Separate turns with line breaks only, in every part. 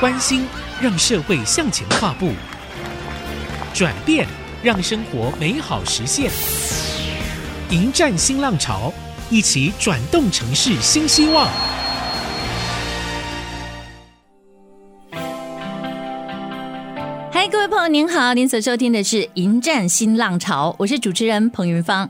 关心让社会向前跨步，转变让生活美好实现。迎战新浪潮，一起转动城市新希望。
嗨，各位朋友，您好，您所收听的是《迎战新浪潮》，我是主持人彭云芳。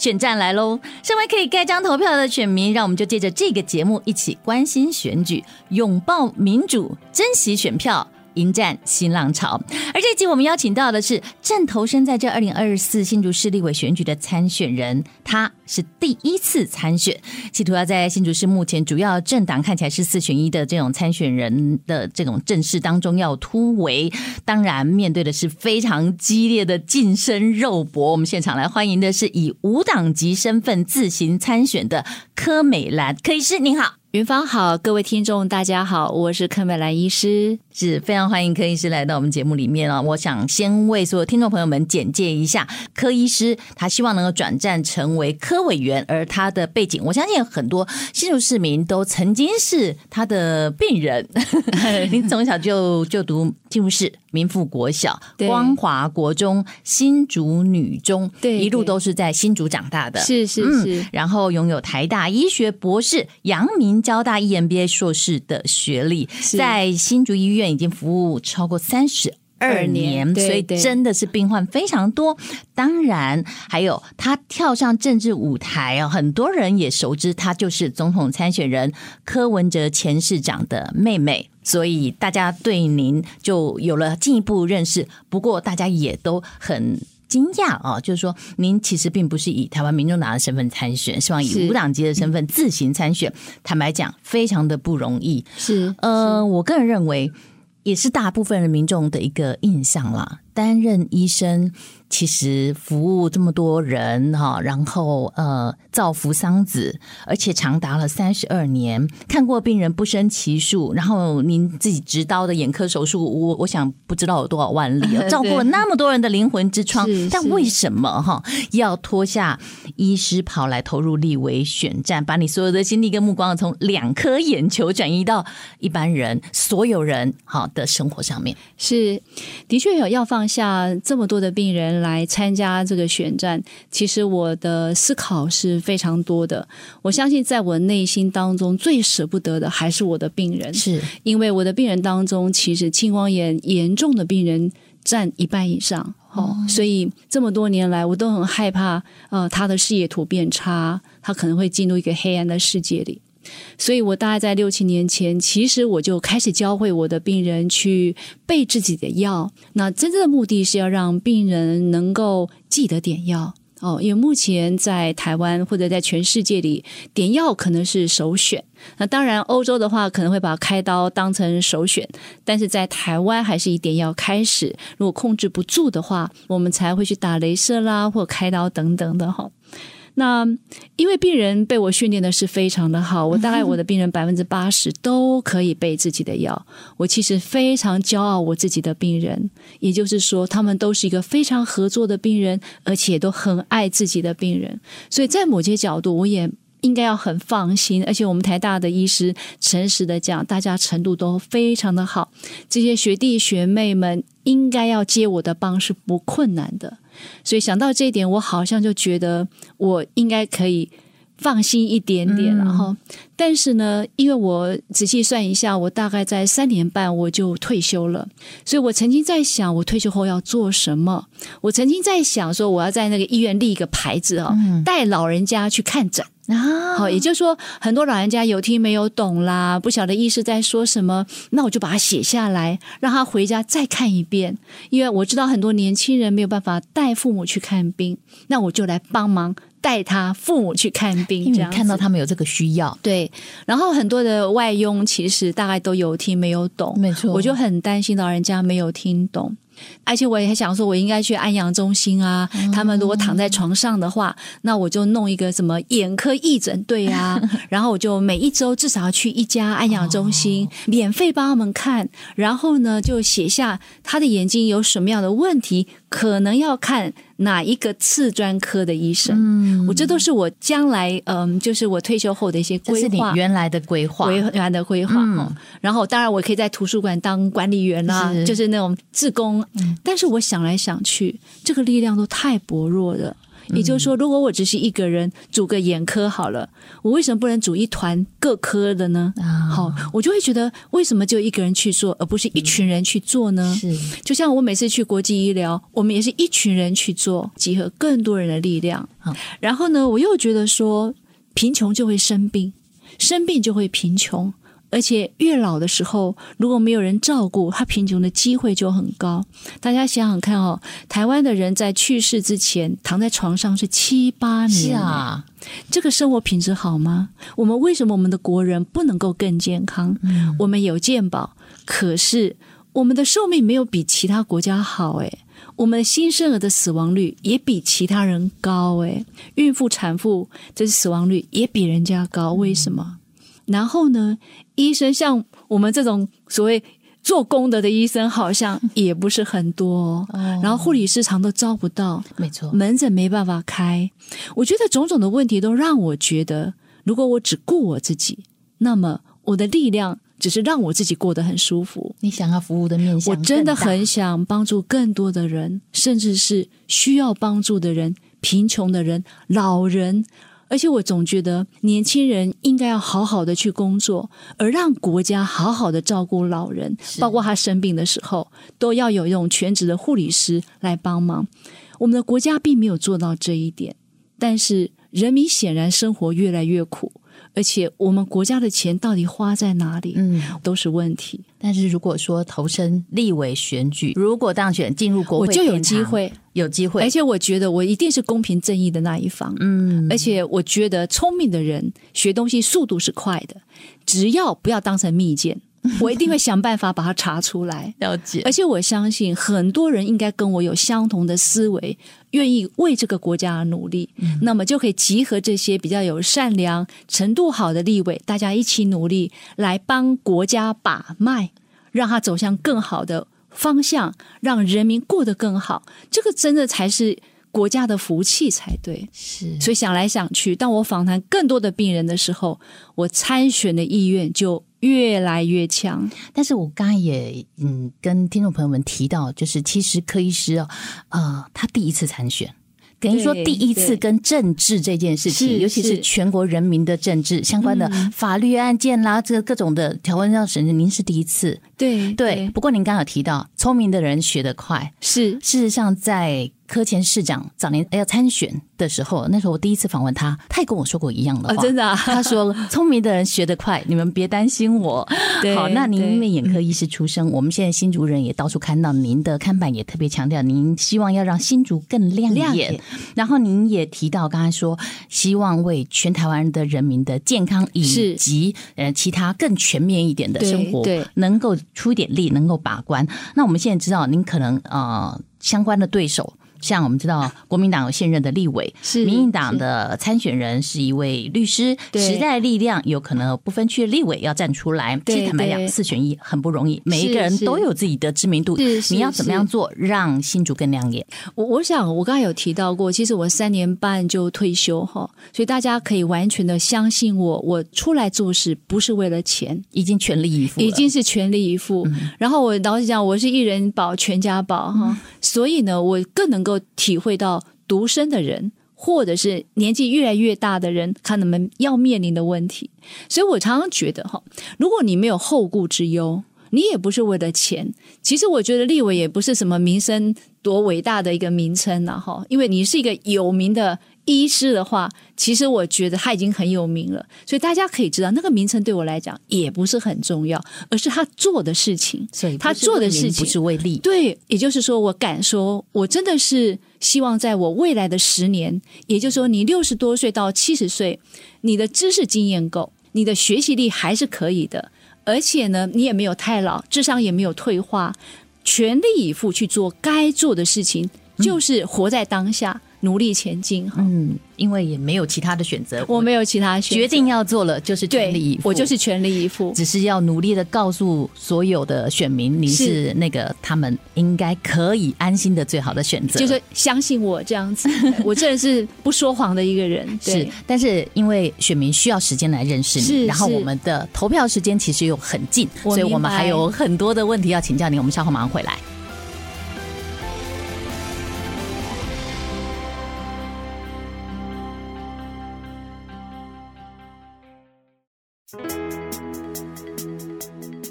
选战来喽！身为可以盖章投票的选民，让我们就借着这个节目一起关心选举，拥抱民主，珍惜选票。迎战新浪潮，而这集我们邀请到的是正投身在这二零二四新竹市立委选举的参选人，他是第一次参选，企图要在新竹市目前主要政党看起来是四选一的这种参选人的这种阵势当中要突围，当然面对的是非常激烈的近身肉搏。我们现场来欢迎的是以无党籍身份自行参选的柯美兰柯医师，您好。
云芳好，各位听众大家好，我是柯美兰医师，
是非常欢迎柯医师来到我们节目里面啊。我想先为所有听众朋友们简介一下柯医师，他希望能够转战成为科委员，而他的背景，我相信很多新竹市民都曾经是他的病人。您从小就就读进入市民富国小、光华国中、新竹女中，对，一路都是在新竹长大的，
是是是、嗯。
然后拥有台大医学博士、阳明。交大 EMBA 硕士的学历，在新竹医院已经服务超过三十二年，所以真的是病患非常多。当然，还有他跳上政治舞台啊，很多人也熟知他就是总统参选人柯文哲前市长的妹妹，所以大家对您就有了进一步认识。不过，大家也都很。惊讶啊！就是说，您其实并不是以台湾民众党的身份参选，希望以无党籍的身份自行参选。坦白讲，非常的不容易。
是
呃，我个人认为，也是大部分的民众的一个印象啦。担任医生。其实服务这么多人哈，然后呃造福桑梓，而且长达了三十二年，看过病人不胜其数，然后您自己执刀的眼科手术，我我想不知道有多少万例，照顾了那么多人的灵魂之窗，但为什么哈要脱下医师袍来投入立委选战，把你所有的精力跟目光从两颗眼球转移到一般人所有人好的生活上面？
是的确有要放下这么多的病人。来参加这个选战，其实我的思考是非常多的。我相信，在我内心当中最舍不得的还是我的病人，
是因
为我的病人当中，其实青光眼严重的病人占一半以上。哦，所以这么多年来，我都很害怕，呃，他的视野图变差，他可能会进入一个黑暗的世界里。所以，我大概在六七年前，其实我就开始教会我的病人去备自己的药。那真正的目的是要让病人能够记得点药哦。因为目前在台湾或者在全世界里，点药可能是首选。那当然，欧洲的话可能会把开刀当成首选，但是在台湾还是以点药开始。如果控制不住的话，我们才会去打镭射啦，或开刀等等的哈。那因为病人被我训练的是非常的好，我大概我的病人百分之八十都可以背自己的药。我其实非常骄傲我自己的病人，也就是说，他们都是一个非常合作的病人，而且都很爱自己的病人。所以在某些角度，我也应该要很放心。而且我们台大的医师诚实的讲，大家程度都非常的好，这些学弟学妹们应该要接我的棒是不困难的。所以想到这一点，我好像就觉得我应该可以放心一点点，然后，但是呢，因为我仔细算一下，我大概在三年半我就退休了，所以我曾经在想，我退休后要做什么？我曾经在想说，我要在那个医院立一个牌子啊，带老人家去看诊。好，也就是说，很多老人家有听没有懂啦，不晓得医师在说什么，那我就把它写下来，让他回家再看一遍。因为我知道很多年轻人没有办法带父母去看病，那我就来帮忙带他父母去看病。
因为你看到他们有这个需要，
对。然后很多的外佣其实大概都有听没有懂，
没错，
我就很担心老人家没有听懂。而且我也想说，我应该去安养中心啊。他们如果躺在床上的话，那我就弄一个什么眼科义诊队啊。然后我就每一周至少要去一家安养中心，免费帮他们看。然后呢，就写下他的眼睛有什么样的问题，可能要看哪一个次专科的医生。
嗯，
我这都是我将来嗯，就是我退休后的一些规划，
这是你原来的规划，
原来的规划。
嗯，
然后当然我可以在图书馆当管理员啦，是就是那种志工。嗯，但是我想来想去，这个力量都太薄弱了。也就是说，如果我只是一个人组个眼科好了，我为什么不能组一团各科的呢？好，我就会觉得，为什么就一个人去做，而不是一群人去做呢？是，就像我每次去国际医疗，我们也是一群人去做，集合更多人的力量。然后呢，我又觉得说，贫穷就会生病，生病就会贫穷。而且越老的时候，如果没有人照顾，他贫穷的机会就很高。大家想想看哦，台湾的人在去世之前躺在床上是七八年，是啊，这个生活品质好吗？我们为什么我们的国人不能够更健康？嗯，我们有健保，可是我们的寿命没有比其他国家好诶，我们新生儿的死亡率也比其他人高诶，孕妇产妇这死亡率也比人家高，为什么？然后呢，医生像我们这种所谓做功德的医生，好像也不是很多。哦，然后护理师常都招不到，没错，门诊没办法开。我觉得种种的问题都让我觉得，如果我只顾我自己，那么我的力量只是让我自己过得很舒服。
你想要服务的面向，
我真的很想帮助更多的人，甚至是需要帮助的人、贫穷的人、老人。而且我总觉得年轻人应该要好好的去工作，而让国家好好的照顾老人，包括他生病的时候，都要有一种全职的护理师来帮忙。我们的国家并没有做到这一点，但是人民显然生活越来越苦。而且我们国家的钱到底花在哪里？嗯，都是问题。
但是如果说投身立委选举，如果当选进入国会，
我就有机会，
有机会。
而且我觉得我一定是公平正义的那一方。嗯，而且我觉得聪明的人学东西速度是快的，只要不要当成密件。我一定会想办法把它查出来，
了解。
而且我相信很多人应该跟我有相同的思维，愿意为这个国家而努力。嗯。那么就可以集合这些比较有善良、程度好的立委，大家一起努力，来帮国家把脉，让它走向更好的方向，让人民过得更好。这个真的才是国家的福气才对。是。所以想来想去，当我访谈更多的病人的时候，我参选的意愿就越来越强，
但是我刚才也嗯跟听众朋友们提到，就是其实柯医师哦，呃，他第一次参选，等于说第一次跟政治这件事情，尤其是全国人民的政治相关的法律案件啦，这个各种的条文要审议，您是第一次，
对
对。不过您刚刚有提到，聪明的人学得快，
是。
事实上在。柯前市长早年要参选的时候，那时候我第一次访问他，他也跟我说过一样的话。
哦、真的、啊，
他说：“ 聪明的人学得快，你们别担心我。对”好，那您因为眼科医师出身，我们现在新竹人也到处看到您的看板，也特别强调您希望要让新竹更亮眼。亮眼。然后您也提到刚才说，希望为全台湾的人民的健康以及呃其他更全面一点的生活，对，能够出一点力，能够把关。那我们现在知道，您可能呃相关的对手。像我们知道，国民党有现任的立委，是民进党的参选人是一位律师，时代力量有可能不分区的立委要站出来。其实坦白讲，四选一很不容易，每一个人都有自己的知名度。你要怎么样做，让新竹更亮眼？
我我想，我刚才有提到过，其实我三年半就退休哈，所以大家可以完全的相信我，我出来做事不是为了钱，
已经全力以赴，
已经是全力以赴。嗯、然后我老实讲，我是一人保全家保哈，嗯、所以呢，我更能够。体会到独身的人，或者是年纪越来越大的人，看他们要面临的问题。所以我常常觉得哈，如果你没有后顾之忧，你也不是为了钱。其实我觉得立委也不是什么名声多伟大的一个名称了哈，因为你是一个有名的。医师的话，其实我觉得他已经很有名了，所以大家可以知道，那个名称对我来讲也不是很重要，而是他做的事情。所以他做的事情
不是为利。
对，也就是说，我敢说，我真的是希望在我未来的十年，也就是说，你六十多岁到七十岁，你的知识经验够，你的学习力还是可以的，而且呢，你也没有太老，智商也没有退化，全力以赴去做该做的事情，就是活在当下。努力前进。
嗯，因为也没有其他的选择，
我没有其他选择，
决定要做了就是全力以赴，
我就是全力以赴，
只是要努力的告诉所有的选民，你是那个他们应该可以安心的最好的选择，
就是相信我这样子，我真的是不说谎的一个人。对，
是，但是因为选民需要时间来认识你，然后我们的投票时间其实又很近，所以我们还有很多的问题要请教你。我们稍后马上回来。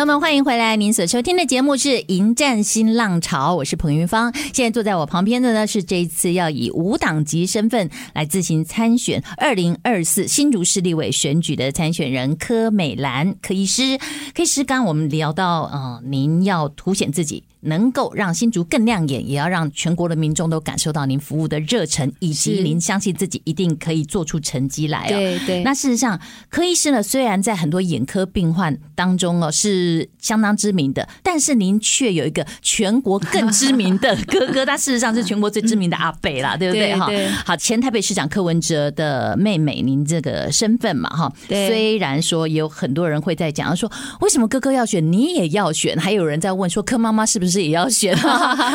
朋友们，欢迎回来！您所收听的节目是《迎战新浪潮》，我是彭云芳。现在坐在我旁边的呢，是这一次要以无党籍身份来自行参选二零二四新竹市立委选举的参选人柯美兰柯医师。柯医师，刚我们聊到，呃，您要凸显自己。能够让新竹更亮眼，也要让全国的民众都感受到您服务的热忱，以及您相信自己一定可以做出成绩来。
对对。
那事实上，柯医师呢，虽然在很多眼科病患当中哦是相当知名的，但是您却有一个全国更知名的哥哥，他事实上是全国最知名的阿贝啦，对不对？哈，好，前台北市长柯文哲的妹妹，您这个身份嘛，哈。虽然说也有很多人会在讲说，为什么哥哥要选，你也要选？还有人在问说，柯妈妈是不是？是也要选，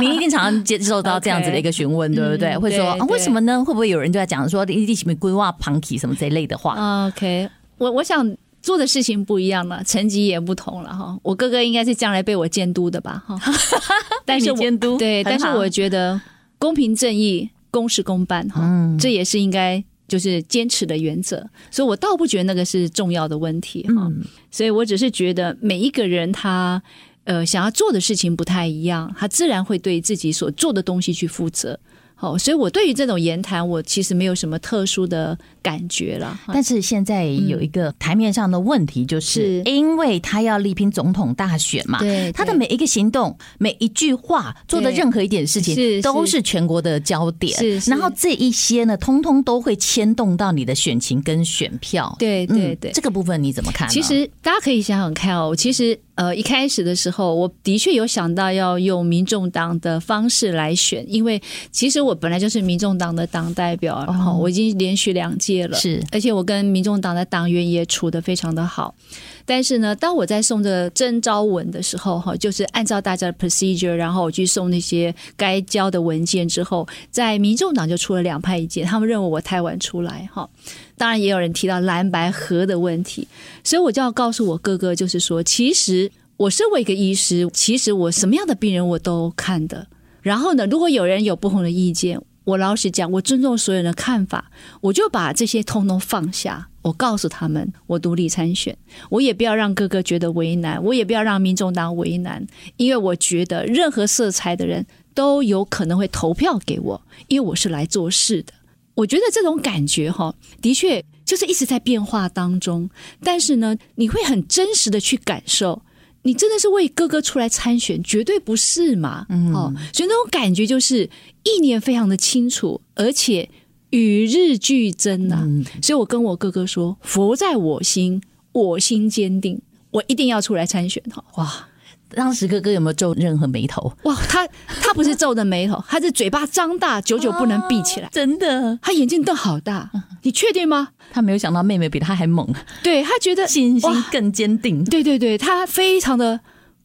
你一定常常接受到这样子的一个询问，对不对？会说啊，为什么呢？会不会有人就在讲说，你什么规划 punky 什么这一类的话
？OK，我我想做的事情不一样了，成绩也不同了哈。我哥哥应该是将来被我监督的吧？哈，但是监督对，但是我觉得公平正义、公事公办哈，这也是应该就是坚持的原则。所以我倒不觉得那个是重要的问题哈。所以我只是觉得每一个人他。呃，想要做的事情不太一样，他自然会对自己所做的东西去负责。好，所以我对于这种言谈，我其实没有什么特殊的感觉了。
但是现在有一个台面上的问题，就是因为他要力拼总统大选嘛，对，他的每一个行动、每一句话、做的任何一点事情，都是全国的焦点。是，然后这一些呢，通通都会牵动到你的选情跟选票。
对对对，
这个部分你怎么看？
其实大家可以想想看哦，其实呃一开始的时候，我的确有想到要用民众党的方式来选，因为其实我。本来就是民众党的党代表，然后我已经连续两届了，是，而且我跟民众党的党员也处得非常的好。但是呢，当我在送这征召文的时候，哈，就是按照大家的 procedure，然后我去送那些该交的文件之后，在民众党就出了两派意见，他们认为我太晚出来，哈。当然也有人提到蓝白合的问题，所以我就要告诉我哥哥，就是说，其实我身为一个医师，其实我什么样的病人我都看的。然后呢，如果有人有不同的意见，我老实讲，我尊重所有人的看法，我就把这些通通放下。我告诉他们，我独立参选，我也不要让哥哥觉得为难，我也不要让民众党为难，因为我觉得任何色彩的人都有可能会投票给我，因为我是来做事的。我觉得这种感觉哈，的确就是一直在变化当中，但是呢，你会很真实的去感受。你真的是为哥哥出来参选，绝对不是嘛？嗯，哦，所以那种感觉就是意念非常的清楚，而且与日俱增啊。嗯，所以我跟我哥哥说：“佛在我心，我心坚定，我一定要出来参选。”哈，哇！
当时哥哥有没有皱任何眉头？
哇，他他不是皱的眉头，他是嘴巴张大，久久不能闭起来。啊，真的，他眼睛瞪好大。你确定吗？
他没有想到妹妹比他还猛。
对，他觉得
信心更坚定。
对对对，他非常的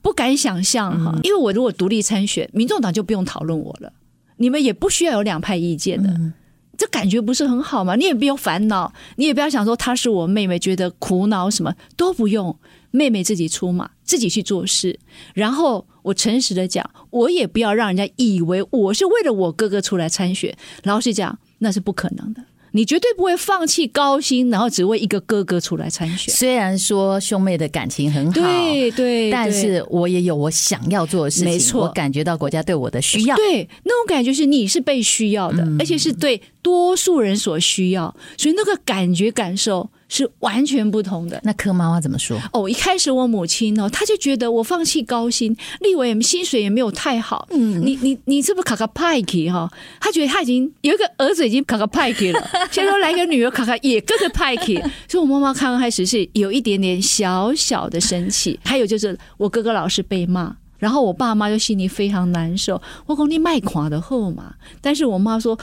不敢想象哈，嗯、因为我如果独立参选，民众党就不用讨论我了，你们也不需要有两派意见的，嗯、这感觉不是很好吗？你也不用烦恼，你也不要想说她是我妹妹，觉得苦恼什么都不用。妹妹自己出马，自己去做事，然后我诚实的讲，我也不要让人家以为我是为了我哥哥出来参选。老实讲，那是不可能的。你绝对不会放弃高薪，然后只为一个哥哥出来参选。
虽然说兄妹的感情很好，
对对，
但是我也有我想要做的事情。没错，我感觉到国家对我的需要。
对，那种感觉是你是被需要的，而且是对多数人所需要，所以那个感觉感受。是完全不同的。
那柯妈妈怎么说？
哦，一开始我母亲哦，她就觉得我放弃高薪，立委薪水也没有太好。嗯，你你你是不是卡卡派克哈？她觉得她已经有一个儿子已经卡卡派克了，现在来个女儿卡卡也跟着派克。所以我妈妈刚开始是有一点点小小的生气。还有就是我哥哥老是被骂，然后我爸妈就心里非常难受。我说你卖垮的后嘛，但是我妈说。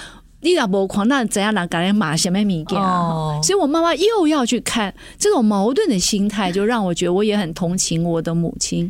你老婆狂，那怎样拿改来马什么米给啊？所以我妈妈又要去看这种矛盾的心态，就让我觉得我也很同情我的母亲。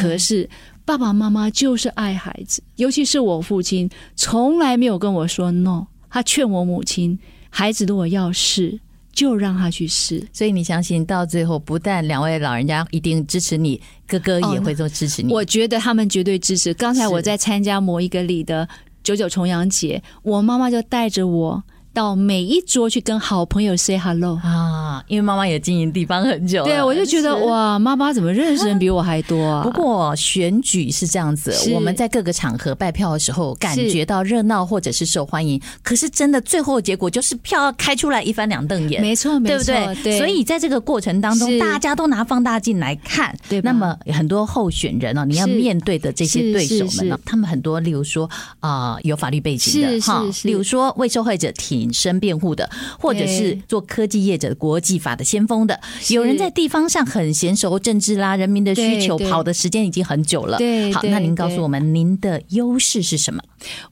可是爸爸妈妈就是爱孩子，尤其是我父亲，从来没有跟我说 no。他劝我母亲，孩子如果要试，就让他去试。
所以你相信到最后，不但两位老人家一定支持你，哥哥也会做支持你。
我觉得他们绝对支持。刚才我在参加某一个里的。九九重阳节，我妈妈就带着我。到每一桌去跟好朋友 say hello
啊，因为妈妈也经营地方很久了，
对，我就觉得哇，妈妈怎么认识人比我还多啊？
不过选举是这样子，我们在各个场合拜票的时候，感觉到热闹或者是受欢迎，可是真的最后结果就是票要开出来一翻两瞪眼，
没错，没错，
对不对？对。所以在这个过程当中，大家都拿放大镜来看，对。那么很多候选人呢，你要面对的这些对手们呢，他们很多，例如说啊，有法律背景的哈，例如说为受害者挺。隐身辩护的，或者是做科技业者国际法的先锋的，有人在地方上很娴熟政治啦，人民的需求跑的时间已经很久了。对，好，那您告诉我们，您的优势是什么？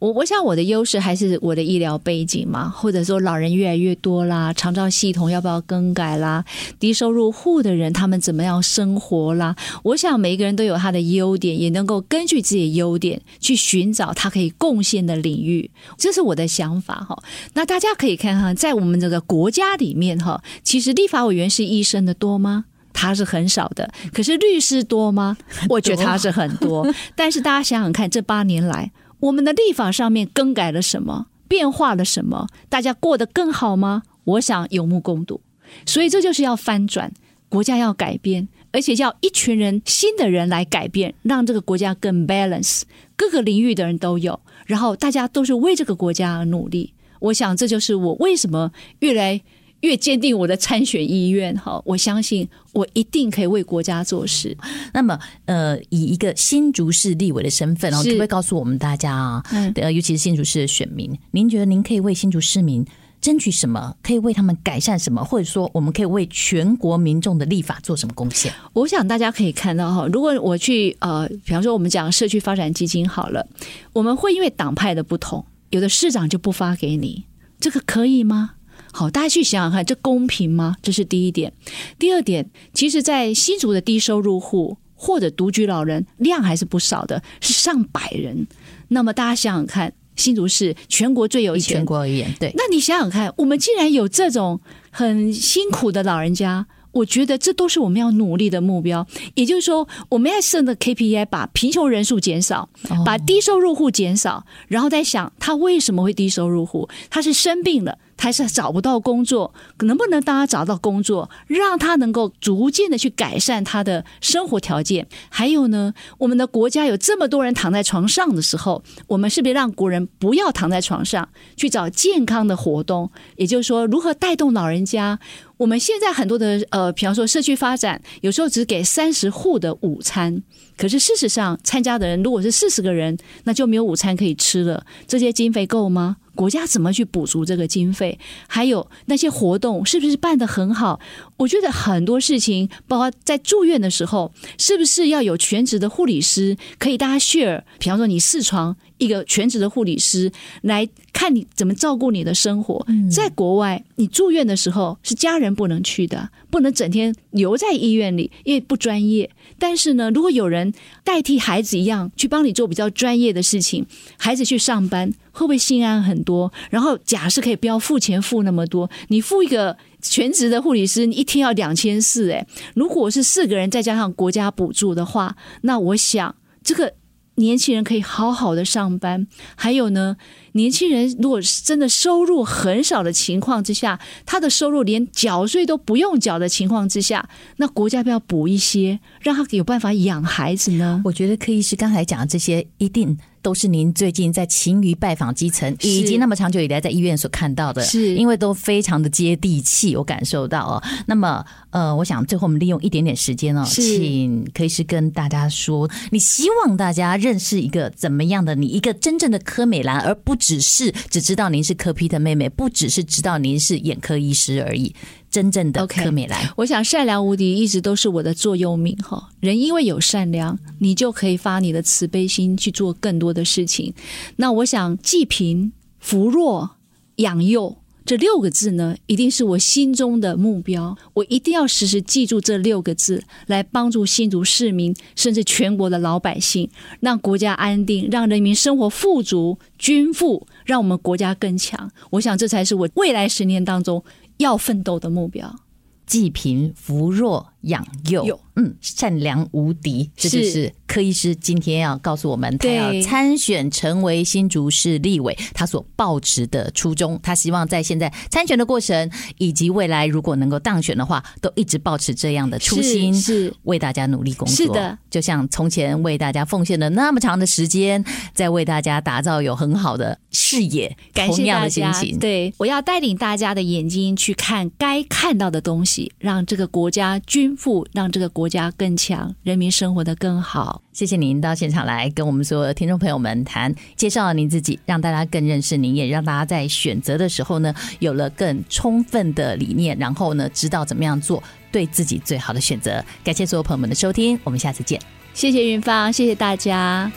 我我想我的优势还是我的医疗背景嘛，或者说老人越来越多啦，长照系统要不要更改啦？低收入户的人他们怎么样生活啦？我想每一个人都有他的优点，也能够根据自己的优点去寻找他可以贡献的领域，这是我的想法哈。那大家。大家可以看看，在我们这个国家里面哈，其实立法委员是医生的多吗？他是很少的。可是律师多吗？我觉得他是很多。但是大家想想看，这八年来，我们的立法上面更改了什么？变化了什么？大家过得更好吗？我想有目共睹。所以这就是要翻转，国家要改变，而且要一群人新的人来改变，让这个国家更 balance，各个领域的人都有，然后大家都是为这个国家而努力。我想，这就是我为什么越来越坚定我的参选意愿。哈，我相信我一定可以为国家做事。
那么，呃，以一个新竹市立委的身份，然后可不可以告诉我们大家啊？嗯，呃，尤其是新竹市的选民，您觉得您可以为新竹市民争取什么？可以为他们改善什么？或者说，我们可以为全国民众的立法做什么贡献？
我想大家可以看到哈，如果我去呃，比方说我们讲社区发展基金好了，我们会因为党派的不同。有的市长就不发给你，这个可以吗？好，大家去想想看，这公平吗？这是第一点。第二点，其实，在新竹的低收入户或者独居老人量还是不少的，是上百人。那么大家想想看，新竹市全国最有钱，
全国而言，对。
那你想想看，我们既然有这种很辛苦的老人家。我觉得这都是我们要努力的目标，也就是说，我们要设的 KPI，把贫穷人数减少，把低收入户减少，然后再想他为什么会低收入户，他是生病了。还是找不到工作，能不能当他找到工作，让他能够逐渐的去改善他的生活条件？还有呢，我们的国家有这么多人躺在床上的时候，我们是不是让国人不要躺在床上，去找健康的活动？也就是说，如何带动老人家？我们现在很多的呃，比方说社区发展，有时候只给三十户的午餐，可是事实上参加的人如果是四十个人，那就没有午餐可以吃了。这些经费够吗？国家怎么去补足这个经费？还有那些活动是不是办得很好？我觉得很多事情，包括在住院的时候，是不是要有全职的护理师可以大家 share？比方说你四床，一个全职的护理师来看你怎么照顾你的生活。在国外，你住院的时候是家人不能去的，不能整天留在医院里，因为不专业。但是呢，如果有人代替孩子一样去帮你做比较专业的事情，孩子去上班会不会心安很多？然后假设可以不要付钱付那么多，你付一个全职的护理师，你一天要两千四，诶，如果是四个人再加上国家补助的话，那我想这个。年轻人可以好好的上班，还有呢，年轻人如果是真的收入很少的情况之下，他的收入连缴税都不用缴的情况之下，那国家要不要补一些，让他有办法养孩子呢？
我觉得柯医师刚才讲的这些一定。都是您最近在勤于拜访基层，以及那么长久以来在医院所看到的，是因为都非常的接地气，我感受到哦。那么，呃，我想最后我们利用一点点时间哦，请可以是跟大家说，你希望大家认识一个怎么样的你，一个真正的柯美兰，而不只是只知道您是柯皮的妹妹，不只是知道您是眼科医师而已。真正的柯美兰，
我想善良无敌一直都是我的座右铭哈。人因为有善良，你就可以发你的慈悲心去做更多的事情。那我想济贫扶弱，养幼。这六个字呢，一定是我心中的目标。我一定要时时记住这六个字，来帮助新竹市民，甚至全国的老百姓，让国家安定，让人民生活富足、均富，让我们国家更强。我想，这才是我未来十年当中要奋斗的目标。
济贫扶弱养幼，嗯，善良无敌，这就是。柯医师今天要告诉我们，他要参选成为新竹市立委，他所抱持的初衷，他希望在现在参选的过程，以及未来如果能够当选的话，都一直保持这样的初心，是，是为大家努力工作。
是的，
就像从前为大家奉献了那么长的时间，在为大家打造有很好的视野，
感谢大家。对，我要带领大家的眼睛去看该看到的东西，让这个国家均富，让这个国家更强，人民生活得更好。
谢谢您到现场来跟我们所有的听众朋友们谈，介绍了您自己，让大家更认识您，也让大家在选择的时候呢，有了更充分的理念，然后呢，知道怎么样做对自己最好的选择。感谢所有朋友们的收听，我们下次见。
谢谢云芳，谢谢大家。